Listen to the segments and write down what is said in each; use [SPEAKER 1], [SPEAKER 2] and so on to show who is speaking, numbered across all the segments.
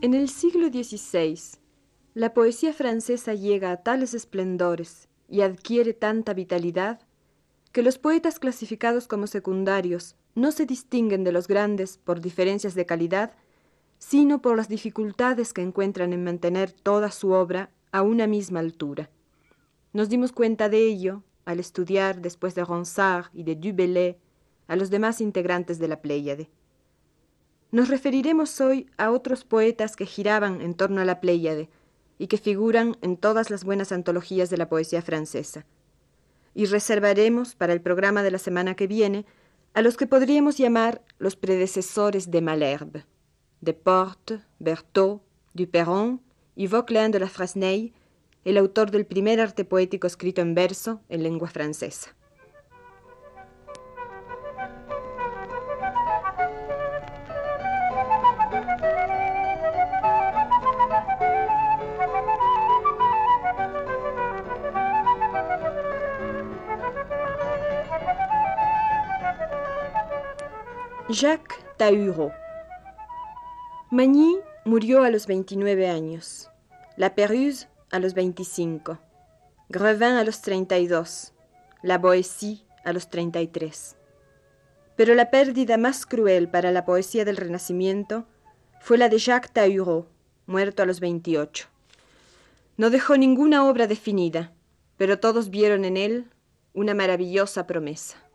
[SPEAKER 1] En el siglo XVI, la poesía francesa llega a tales esplendores y adquiere tanta vitalidad que los poetas clasificados como secundarios no se distinguen de los grandes por diferencias de calidad, sino por las dificultades que encuentran en mantener toda su obra a una misma altura. Nos dimos cuenta de ello al estudiar, después de Ronsard y de Du a los demás integrantes de la Pléyade. Nos referiremos hoy a otros poetas que giraban en torno a la Pléyade y que figuran en todas las buenas antologías de la poesía francesa. Y reservaremos para el programa de la semana que viene a los que podríamos llamar los predecesores de Malherbe, de Porte, Berthaud, Duperron y Vauquelin de la Frasney, el autor del primer arte poético escrito en verso en lengua francesa. Jacques Tahureau. Magny murió a los 29 años, La Pérouse a los 25, Grevin a los 32, La Boétie a los 33. Pero la pérdida más cruel para la poesía del Renacimiento fue la de Jacques Tahureau, muerto a los 28. No dejó ninguna obra definida, pero todos vieron en él una maravillosa promesa.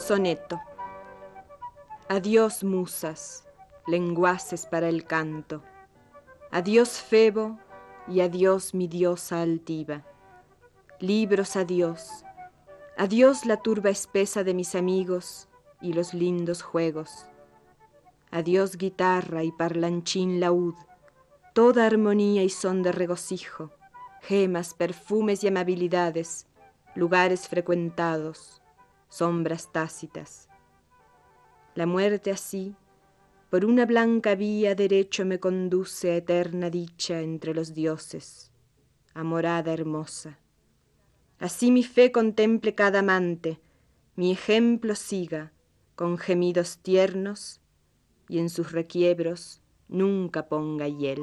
[SPEAKER 1] Soneto. Adiós musas, lenguaces para el canto. Adiós Febo y adiós mi diosa altiva. Libros adiós. Adiós la turba espesa de mis amigos y los lindos juegos. Adiós guitarra y parlanchín laúd, toda armonía y son de regocijo, gemas, perfumes y amabilidades, lugares frecuentados sombras tácitas. La muerte así, por una blanca vía derecho me conduce a eterna dicha entre los dioses, a morada hermosa. Así mi fe contemple cada amante, mi ejemplo siga, con gemidos tiernos, y en sus requiebros nunca ponga hiel.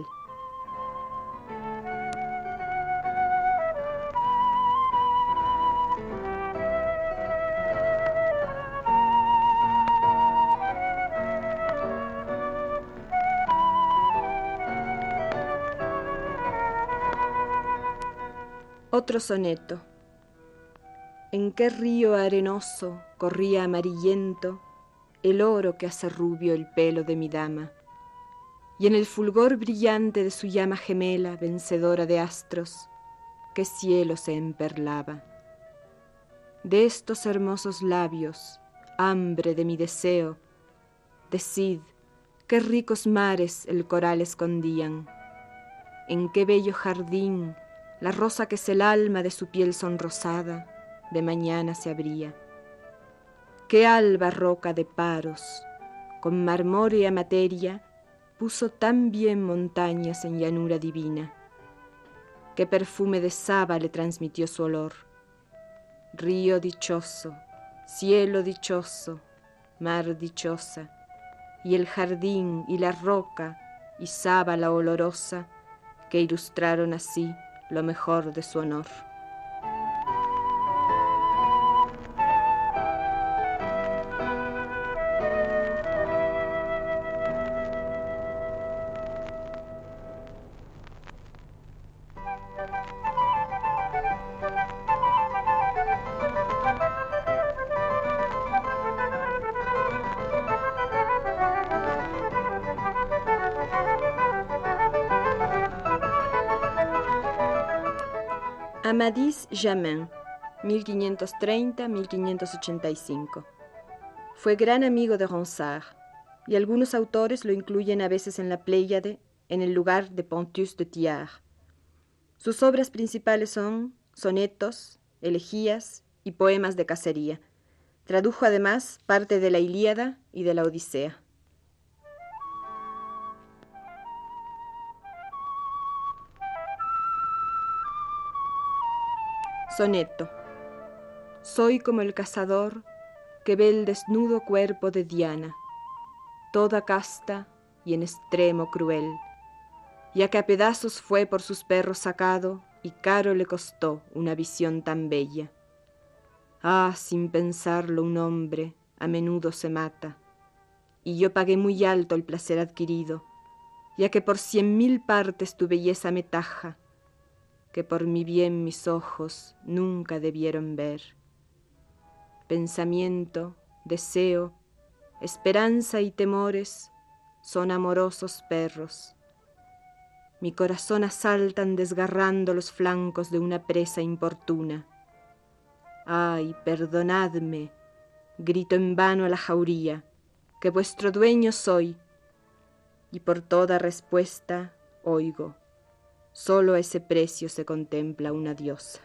[SPEAKER 1] Otro soneto. ¿En qué río arenoso corría amarillento el oro que hace rubio el pelo de mi dama? Y en el fulgor brillante de su llama gemela, vencedora de astros, qué cielo se emperlaba. De estos hermosos labios, hambre de mi deseo, decid qué ricos mares el coral escondían, en qué bello jardín la rosa que es el alma de su piel sonrosada, de mañana se abría. Qué alba roca de paros, con marmórea materia, puso tan bien montañas en llanura divina. Qué perfume de saba le transmitió su olor. Río dichoso, cielo dichoso, mar dichosa, y el jardín y la roca y saba la olorosa que ilustraron así lo mejor de su honor. Amadis Jamin, 1530-1585. Fue gran amigo de Ronsard, y algunos autores lo incluyen a veces en la Pléyade, en el lugar de Pontius de Thiard. Sus obras principales son sonetos, elegías y poemas de cacería. Tradujo además parte de la Ilíada y de la Odisea. Soneto. Soy como el cazador que ve el desnudo cuerpo de Diana, toda casta y en extremo cruel, ya que a pedazos fue por sus perros sacado y caro le costó una visión tan bella. Ah, sin pensarlo un hombre a menudo se mata, y yo pagué muy alto el placer adquirido, ya que por cien mil partes tu belleza me taja, que por mi bien mis ojos nunca debieron ver. Pensamiento, deseo, esperanza y temores son amorosos perros. Mi corazón asaltan desgarrando los flancos de una presa importuna. Ay, perdonadme, grito en vano a la jauría, que vuestro dueño soy, y por toda respuesta oigo. Solo a ese precio se contempla una diosa.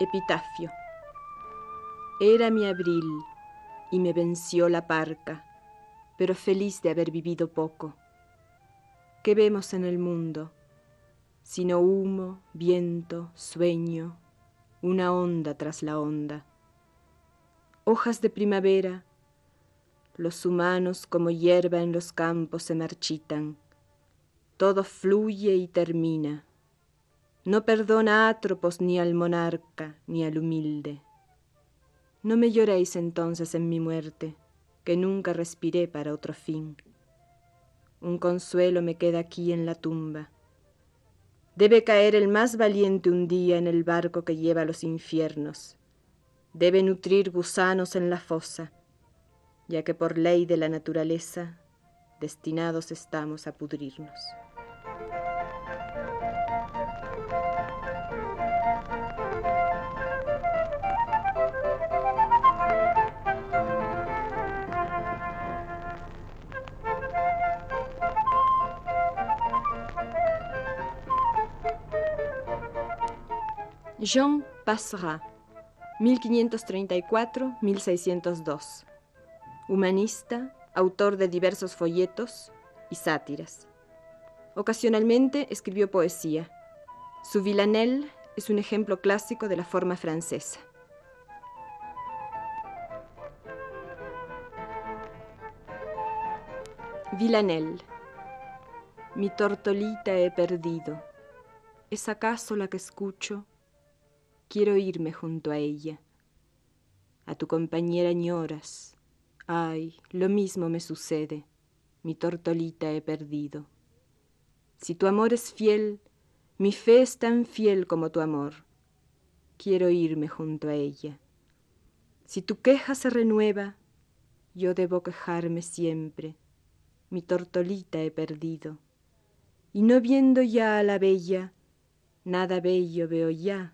[SPEAKER 1] Epitafio. Era mi abril y me venció la parca, pero feliz de haber vivido poco. ¿Qué vemos en el mundo? Sino humo, viento, sueño, una onda tras la onda. Hojas de primavera, los humanos como hierba en los campos se marchitan. Todo fluye y termina. No perdona a Atropos ni al monarca ni al humilde. No me lloréis entonces en mi muerte, que nunca respiré para otro fin. Un consuelo me queda aquí en la tumba. Debe caer el más valiente un día en el barco que lleva a los infiernos. Debe nutrir gusanos en la fosa ya que por ley de la naturaleza destinados estamos a pudrirnos. Jean Passera, 1534-1602 humanista, autor de diversos folletos y sátiras. Ocasionalmente escribió poesía. Su Villanelle es un ejemplo clásico de la forma francesa. Villanelle. Mi tortolita he perdido. ¿Es acaso la que escucho? Quiero irme junto a ella. A tu compañera ñoras Ay, lo mismo me sucede, mi tortolita he perdido. Si tu amor es fiel, mi fe es tan fiel como tu amor. Quiero irme junto a ella. Si tu queja se renueva, yo debo quejarme siempre. Mi tortolita he perdido. Y no viendo ya a la bella, nada bello veo ya.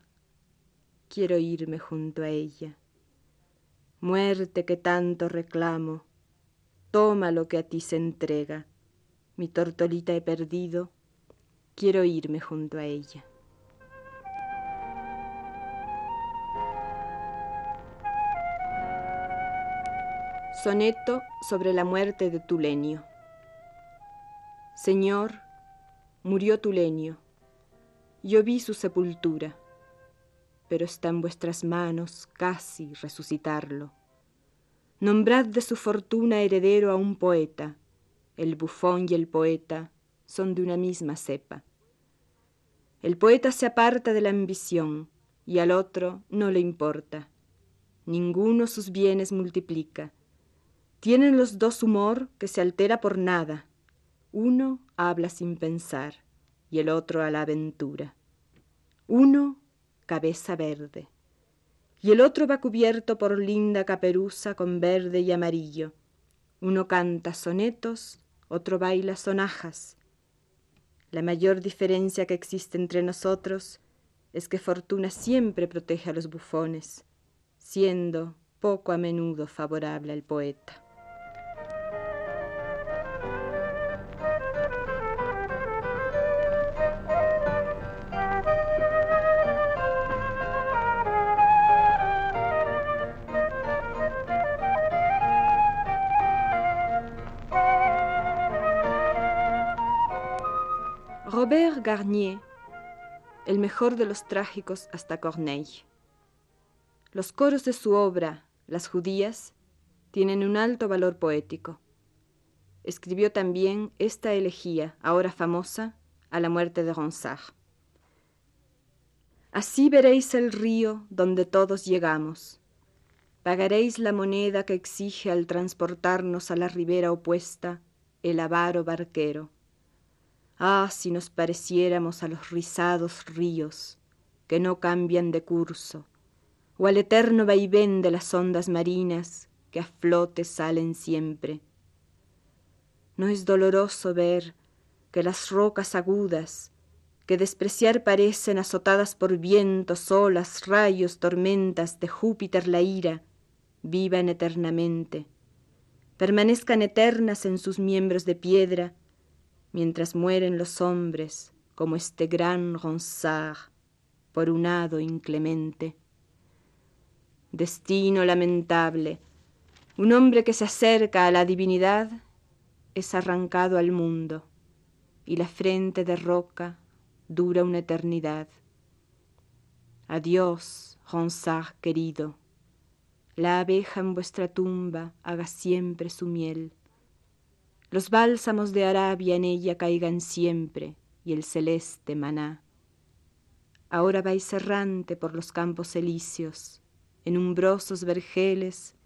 [SPEAKER 1] Quiero irme junto a ella. Muerte que tanto reclamo, toma lo que a ti se entrega. Mi tortolita he perdido, quiero irme junto a ella. Soneto sobre la muerte de Tulenio. Señor, murió Tulenio. Yo vi su sepultura pero está en vuestras manos casi resucitarlo. Nombrad de su fortuna heredero a un poeta. El bufón y el poeta son de una misma cepa. El poeta se aparta de la ambición y al otro no le importa. Ninguno sus bienes multiplica. Tienen los dos humor que se altera por nada. Uno habla sin pensar y el otro a la aventura. Uno cabeza verde, y el otro va cubierto por linda caperuza con verde y amarillo. Uno canta sonetos, otro baila sonajas. La mayor diferencia que existe entre nosotros es que Fortuna siempre protege a los bufones, siendo poco a menudo favorable al poeta. Garnier, el mejor de los trágicos hasta Corneille. Los coros de su obra, Las judías, tienen un alto valor poético. Escribió también esta elegía, ahora famosa, a la muerte de Ronsard. Así veréis el río donde todos llegamos. Pagaréis la moneda que exige al transportarnos a la ribera opuesta el avaro barquero Ah, si nos pareciéramos a los rizados ríos que no cambian de curso, o al eterno vaivén de las ondas marinas que a flote salen siempre. No es doloroso ver que las rocas agudas, que despreciar parecen azotadas por vientos, olas, rayos, tormentas de Júpiter la ira, vivan eternamente, permanezcan eternas en sus miembros de piedra, mientras mueren los hombres como este gran Ronsard por un hado inclemente. Destino lamentable, un hombre que se acerca a la divinidad es arrancado al mundo y la frente de roca dura una eternidad. Adiós, Ronsard querido, la abeja en vuestra tumba haga siempre su miel los bálsamos de Arabia en ella caigan siempre y el celeste maná. Ahora vais errante por los campos elíseos, en umbrosos vergeles,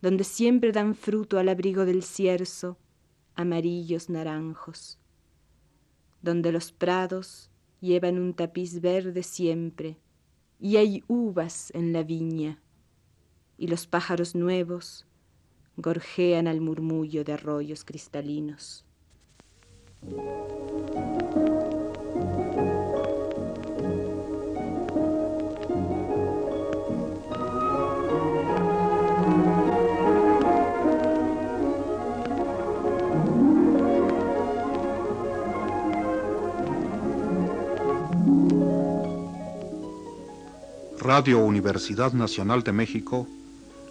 [SPEAKER 1] donde siempre dan fruto al abrigo del cierzo amarillos naranjos, donde los prados llevan un tapiz verde siempre, y hay uvas en la viña, y los pájaros nuevos gorjean al murmullo de arroyos cristalinos.
[SPEAKER 2] Radio Universidad Nacional de México